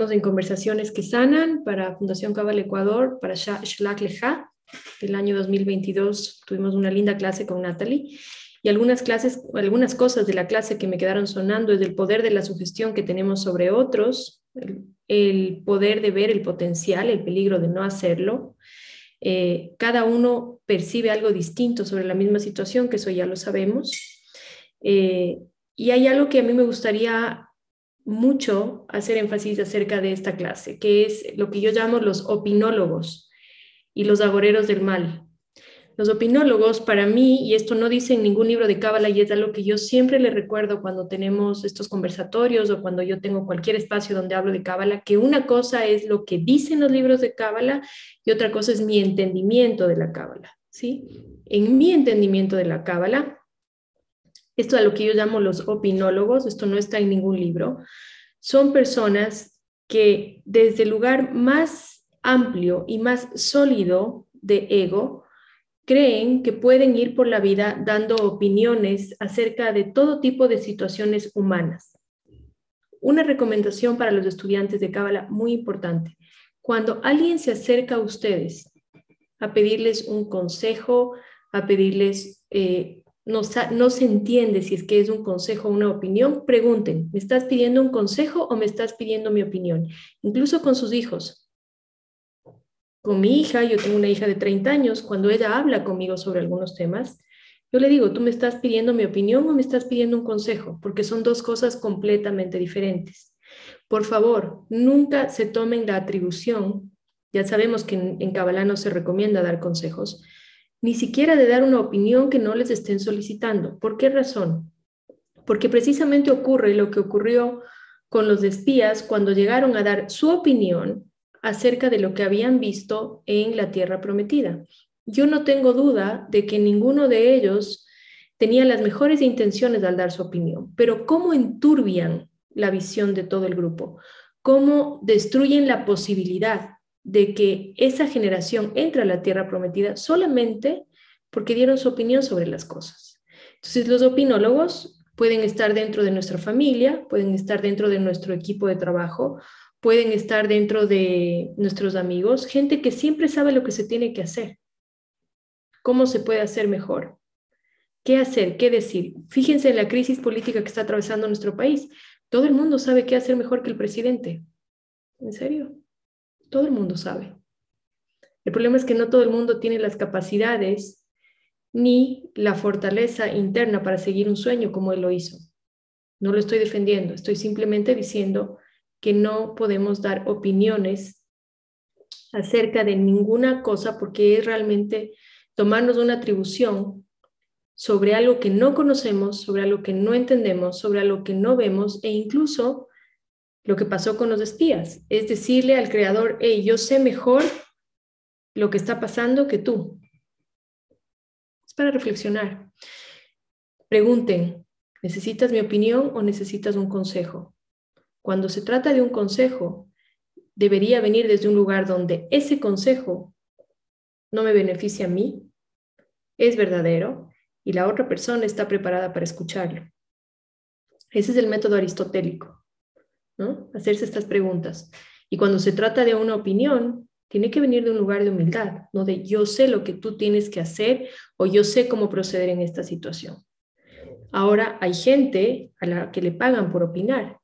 Estamos en conversaciones que sanan para Fundación Cabal Ecuador, para Shlak Leja. El año 2022 tuvimos una linda clase con Natalie y algunas clases, algunas cosas de la clase que me quedaron sonando es el poder de la sugestión que tenemos sobre otros, el, poder de ver el potencial, el peligro de no hacerlo. Eh, cada uno percibe algo distinto sobre la misma situación, que eso ya lo sabemos. Eh, y hay algo que a mí me gustaría mucho hacer énfasis acerca de esta clase, que es lo que yo llamo los opinólogos y los agoreros del mal. Los opinólogos, para mí, y esto no dice en ningún libro de Cábala, y es algo que yo siempre le recuerdo cuando tenemos estos conversatorios o cuando yo tengo cualquier espacio donde hablo de Cábala, que una cosa es lo que dicen los libros de Cábala y otra cosa es mi entendimiento de la Cábala. ¿sí? En mi entendimiento de la Cábala, esto es lo que yo llamo los opinólogos, esto no está en ningún libro, son personas que desde el lugar más amplio y más sólido de ego, creen que pueden ir por la vida dando opiniones acerca de todo tipo de situaciones humanas. Una recomendación para los estudiantes de Cábala muy importante. Cuando alguien se acerca a ustedes a pedirles un consejo, a pedirles, eh, no, no se entiende si es que es un consejo o una opinión, pregunten, ¿me estás pidiendo un consejo o me estás pidiendo mi opinión? Incluso con sus hijos con mi hija, yo tengo una hija de 30 años, cuando ella habla conmigo sobre algunos temas, yo le digo, ¿tú me estás pidiendo mi opinión o me estás pidiendo un consejo? Porque son dos cosas completamente diferentes. Por favor, nunca se tomen la atribución, ya sabemos que en, en no se recomienda dar consejos, ni siquiera de dar una opinión que no les estén solicitando. ¿Por qué razón? Porque precisamente ocurre lo que ocurrió con los espías cuando llegaron a dar su opinión acerca de lo que habían visto en la tierra prometida. Yo no tengo duda de que ninguno de ellos tenía las mejores intenciones al dar su opinión, pero ¿cómo enturbian la visión de todo el grupo? ¿Cómo destruyen la posibilidad de que esa generación entre a la tierra prometida solamente porque dieron su opinión sobre las cosas? Entonces, los opinólogos pueden estar dentro de nuestra familia, pueden estar dentro de nuestro equipo de trabajo, pueden estar dentro de nuestros amigos, gente que siempre sabe lo que se tiene que hacer, cómo se puede hacer mejor, qué hacer, qué decir. Fíjense en la crisis política que está atravesando nuestro país. Todo el mundo sabe qué hacer mejor que el presidente. ¿En serio? Todo el mundo sabe. El problema es que no todo el mundo tiene las capacidades ni la fortaleza interna para seguir un sueño como él lo hizo. No lo estoy defendiendo, estoy simplemente diciendo que no podemos dar opiniones acerca de ninguna cosa porque es realmente tomarnos una atribución sobre algo que no conocemos, sobre algo que no entendemos, sobre algo que no vemos e incluso lo que pasó con los espías, es decirle al creador, hey, yo sé mejor lo que está pasando que tú. Es para reflexionar. Pregunten, ¿necesitas mi opinión o necesitas un consejo? Cuando se trata de un consejo, debería venir desde un lugar donde ese consejo no me beneficia a mí, es verdadero y la otra persona está preparada para escucharlo. Ese es el método aristotélico, Hacerse estas preguntas. Y cuando se trata de una opinión, tiene que venir de un lugar de humildad, no de yo sé lo que tú tienes que hacer o yo sé cómo proceder en esta situación. Ahora hay gente a la que le pagan por opinar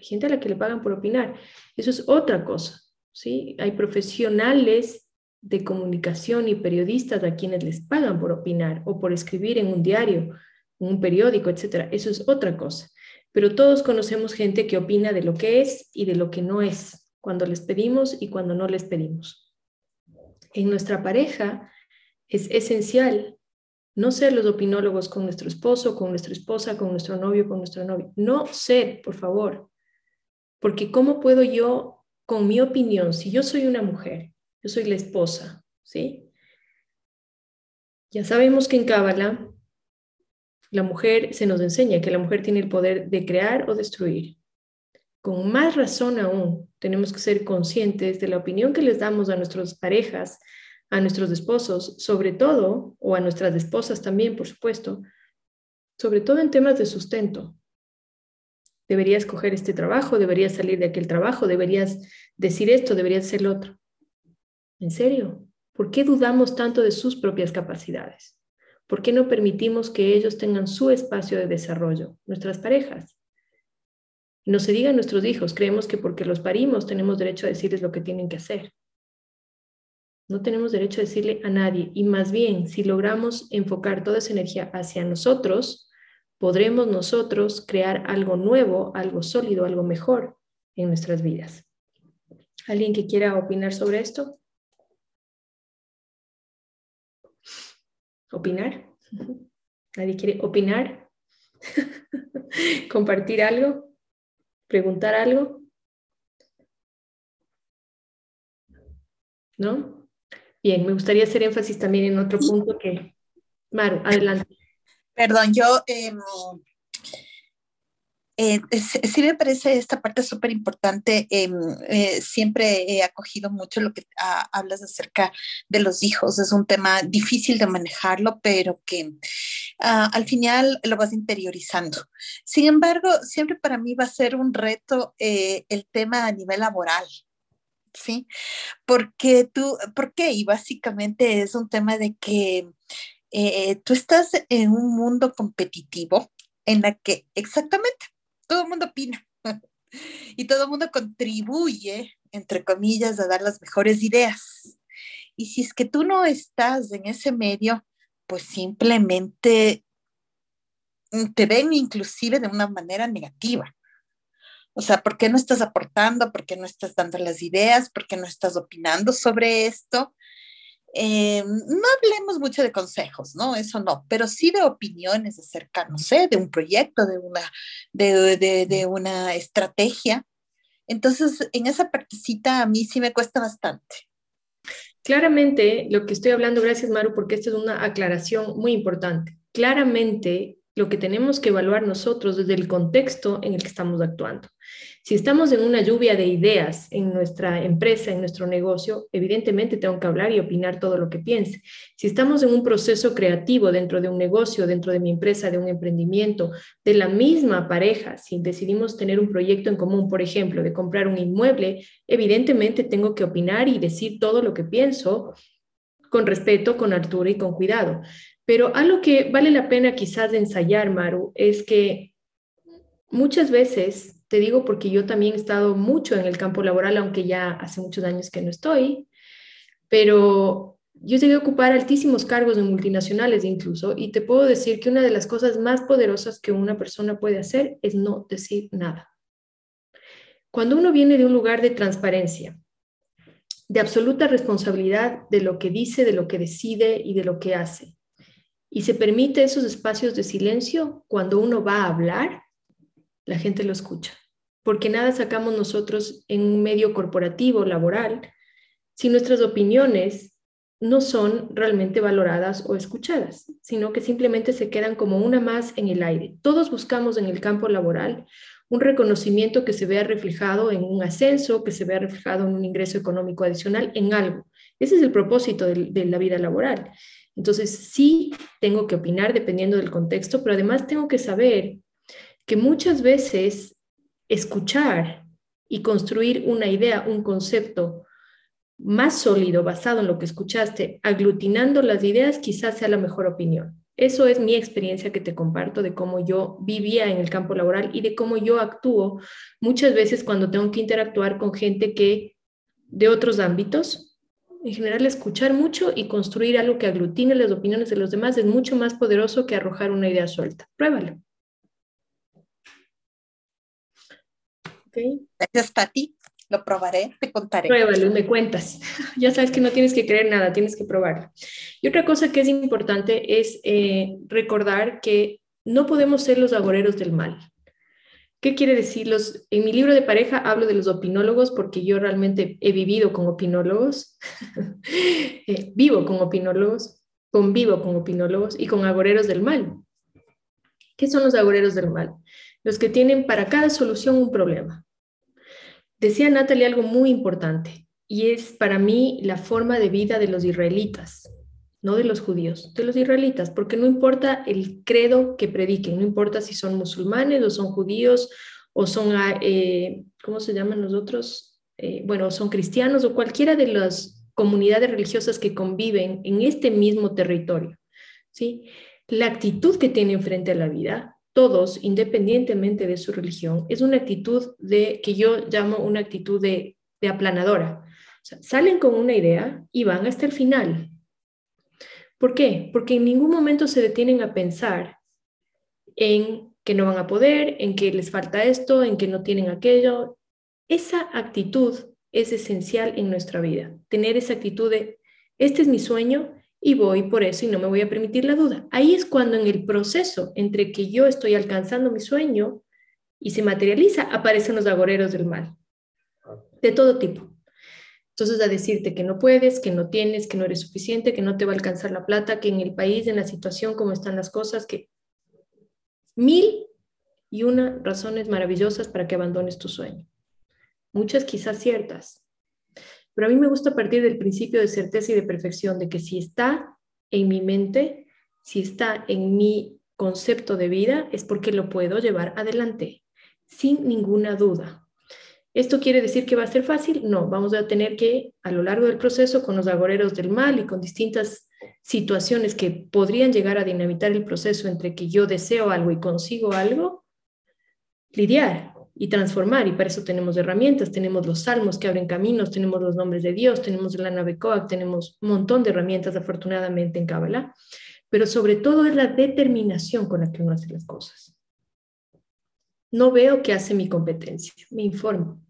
hay gente a la que le pagan por opinar. Eso es otra cosa, ¿sí? Hay profesionales de comunicación y periodistas a quienes les pagan por opinar o por escribir en un diario, en un periódico, etcétera. Eso es otra cosa. Pero todos conocemos gente que opina de lo que es y de lo que no es, cuando les pedimos y cuando no les pedimos. En nuestra pareja es esencial no ser los opinólogos con nuestro esposo, con nuestra esposa, con nuestro novio, con nuestro novio. No ser, por favor. Porque ¿cómo puedo yo, con mi opinión, si yo soy una mujer, yo soy la esposa, ¿sí? Ya sabemos que en Cábala la mujer se nos enseña que la mujer tiene el poder de crear o destruir. Con más razón aún, tenemos que ser conscientes de la opinión que les damos a nuestras parejas, a nuestros esposos, sobre todo, o a nuestras esposas también, por supuesto, sobre todo en temas de sustento. deberías coger este trabajo, deberías salir de aquel trabajo, deberías decir esto, deberías hacer lo otro. ¿En serio? ¿Por qué dudamos tanto de sus propias capacidades? ¿Por qué no permitimos que ellos tengan su espacio de desarrollo, nuestras parejas? No se diga a nuestros hijos, creemos que porque los parimos tenemos derecho a decirles lo que tienen que hacer. No tenemos derecho a decirle a nadie. Y más bien, si logramos enfocar toda esa energía hacia nosotros, podremos nosotros crear algo nuevo, algo sólido, algo mejor en nuestras vidas. ¿Alguien que quiera opinar sobre esto? ¿Opinar? ¿Nadie quiere opinar? ¿Compartir algo? ¿Preguntar algo? ¿No? Bien, me gustaría hacer énfasis también en otro punto que... Maru, adelante. Perdón, yo... Em, eh, sí me parece esta parte súper importante. Em, eh, siempre he acogido mucho lo que hablas acerca de los hijos. Es un tema difícil de manejarlo, pero que ah, al final lo vas interiorizando. Sin embargo, siempre para mí va a ser un reto eh, el tema a nivel laboral. ¿sí? Porque tú, ¿por qué? Y básicamente es un tema de que eh, tú estás en un mundo competitivo en la que exactamente todo el mundo opina y todo el mundo contribuye, entre comillas, a dar las mejores ideas. Y si es que tú no estás en ese medio, pues simplemente te ven inclusive de una manera negativa. O sea, ¿por qué no estás aportando? ¿Por qué no estás dando las ideas? ¿Por qué no estás opinando sobre esto? Eh, no hablemos mucho de consejos, ¿no? Eso no, pero sí de opiniones acerca, no sé, de un proyecto, de una, de, de, de una estrategia. Entonces, en esa partecita a mí sí me cuesta bastante. Claramente, lo que estoy hablando, gracias Maru, porque esta es una aclaración muy importante. Claramente, lo que tenemos que evaluar nosotros desde el contexto en el que estamos actuando. Si estamos en una lluvia de ideas en nuestra empresa, en nuestro negocio, evidentemente tengo que hablar y opinar todo lo que piense. Si estamos en un proceso creativo dentro de un negocio, dentro de mi empresa, de un emprendimiento, de la misma pareja, si decidimos tener un proyecto en común, por ejemplo, de comprar un inmueble, evidentemente tengo que opinar y decir todo lo que pienso con respeto, con altura y con cuidado. Pero algo que vale la pena quizás ensayar, Maru, es que muchas veces, te digo porque yo también he estado mucho en el campo laboral, aunque ya hace muchos años que no estoy, pero yo tenido que ocupar altísimos cargos en multinacionales incluso, y te puedo decir que una de las cosas más poderosas que una persona puede hacer es no decir nada. Cuando uno viene de un lugar de transparencia, de absoluta responsabilidad de lo que dice, de lo que decide y de lo que hace, y se permite esos espacios de silencio cuando uno va a hablar, la gente lo escucha. Porque nada sacamos nosotros en un medio corporativo, laboral, si nuestras opiniones no son realmente valoradas o escuchadas, sino que simplemente se quedan como una más en el aire. Todos buscamos en el campo laboral un reconocimiento que se vea reflejado en un ascenso, que se vea reflejado en un ingreso económico adicional, en algo. Ese es el propósito de, de la vida laboral. Entonces, sí tengo que opinar dependiendo del contexto, pero además tengo que saber que muchas veces escuchar y construir una idea, un concepto más sólido basado en lo que escuchaste, aglutinando las ideas, quizás sea la mejor opinión. Eso es mi experiencia que te comparto de cómo yo vivía en el campo laboral y de cómo yo actúo muchas veces cuando tengo que interactuar con gente que de otros ámbitos en general, escuchar mucho y construir algo que aglutine las opiniones de los demás es mucho más poderoso que arrojar una idea suelta. Pruébalo. Gracias, Pati. Lo probaré, te contaré. Pruébalo me cuentas. ya sabes que no tienes que creer nada, tienes que probarlo. Y otra cosa que es importante es eh, recordar que no podemos ser los agoreros del mal. ¿Qué quiere decir? Los, en mi libro de pareja hablo de los opinólogos porque yo realmente he vivido con opinólogos, eh, vivo con opinólogos, convivo con opinólogos y con agoreros del mal. ¿Qué son los agoreros del mal? Los que tienen para cada solución un problema. Decía Natalie algo muy importante y es para mí la forma de vida de los israelitas no de los judíos, de los israelitas, porque no importa el credo que prediquen, no importa si son musulmanes o son judíos o son, eh, ¿cómo se llaman los otros? Eh, bueno, son cristianos o cualquiera de las comunidades religiosas que conviven en este mismo territorio. ¿sí? La actitud que tienen frente a la vida, todos, independientemente de su religión, es una actitud de que yo llamo una actitud de, aplanadora. salen con una idea y van hasta el final. ¿Por qué? Porque en ningún momento se detienen a pensar en que no van a poder, en que les falta esto, en que no tienen aquello. Esa actitud es esencial en nuestra vida. Tener esa actitud de, este es mi sueño y voy por eso y no me voy a permitir la duda. Ahí es cuando en el proceso entre que yo estoy alcanzando mi sueño y se materializa, aparecen los agoreros del mal, de todo tipo. Entonces, a decirte que no puedes, que no tienes, que no eres suficiente, que no te va a alcanzar la plata, que en el país, en la situación, como están las cosas, que mil y una razones maravillosas para que abandones tu sueño. Muchas quizás ciertas, pero a mí me gusta partir del principio de certeza y de perfección, de que si está en mi mente, si está en mi concepto de vida, es porque lo puedo llevar adelante, sin ninguna duda. ¿Esto quiere decir que va a ser fácil? No, vamos a tener que, a lo largo del proceso, con los agoreros del mal y con distintas situaciones que podrían llegar a dinamitar el proceso entre que yo deseo algo y consigo algo, lidiar y transformar. Y para eso tenemos herramientas, tenemos los salmos que abren caminos, tenemos los nombres de Dios, tenemos la nave Coac, tenemos un montón de herramientas afortunadamente en Kabbalah, pero sobre todo es la determinación con la que uno hace las cosas. No veo qué hace mi competencia, me informo.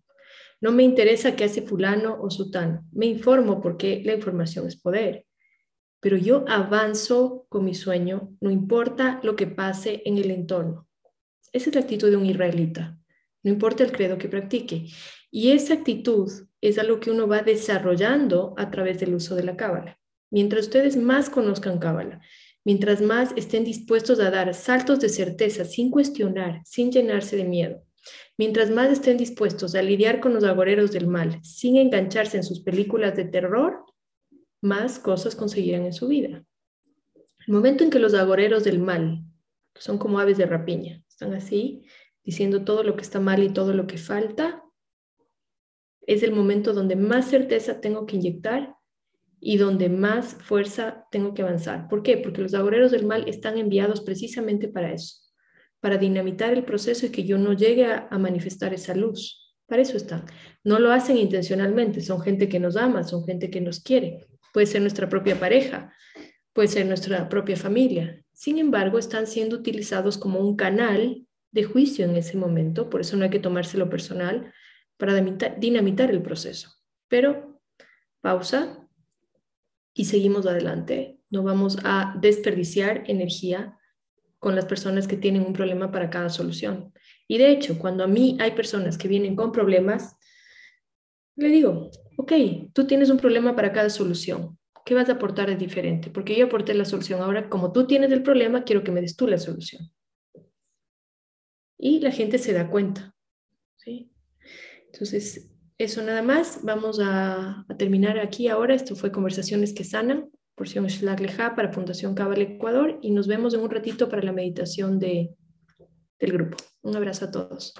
No me interesa qué hace fulano o sutano, me informo porque la información es poder. Pero yo avanzo con mi sueño, no importa lo que pase en el entorno. Esa es la actitud de un israelita, no importa el credo que practique. Y esa actitud es algo que uno va desarrollando a través del uso de la cábala. Mientras ustedes más conozcan cábala, mientras más estén dispuestos a dar saltos de certeza sin cuestionar, sin llenarse de miedo, mientras más estén dispuestos a lidiar con los agoreros del mal, sin engancharse en sus películas de terror, más cosas conseguirán en su vida. El momento en que los agoreros del mal, son como aves de rapiña, están así, diciendo todo lo que está mal y todo lo que falta, es el momento donde más certeza tengo que inyectar y donde más fuerza tengo que avanzar. ¿Por qué? Porque los agoreros del mal están enviados precisamente para eso, para dinamitar el proceso y que yo no llegue a, manifestar esa luz. Para eso están. No lo hacen intencionalmente, son gente que nos ama, son gente que nos quiere. Puede ser nuestra propia pareja, puede ser nuestra propia familia. Sin embargo, están siendo utilizados como un canal de juicio en ese momento, por eso no hay que tomárselo personal, para dinamitar el proceso. Pero pausa, y seguimos adelante. No vamos a desperdiciar energía con las personas que tienen un problema para cada solución. Y de hecho, cuando a mí hay personas que vienen con problemas, le digo, ok, tú tienes un problema para cada solución. ¿Qué vas a aportar de diferente? Porque yo aporté la solución. Ahora, como tú tienes el problema, quiero que me des tú la solución. Y la gente se da cuenta. ¿sí? Entonces, eso nada más. Vamos a, terminar aquí ahora. Esto fue Conversaciones que Sanan, porción Shlag Leja para Fundación Cabal Ecuador. Y nos vemos en un ratito para la meditación de, del grupo. Un abrazo a todos.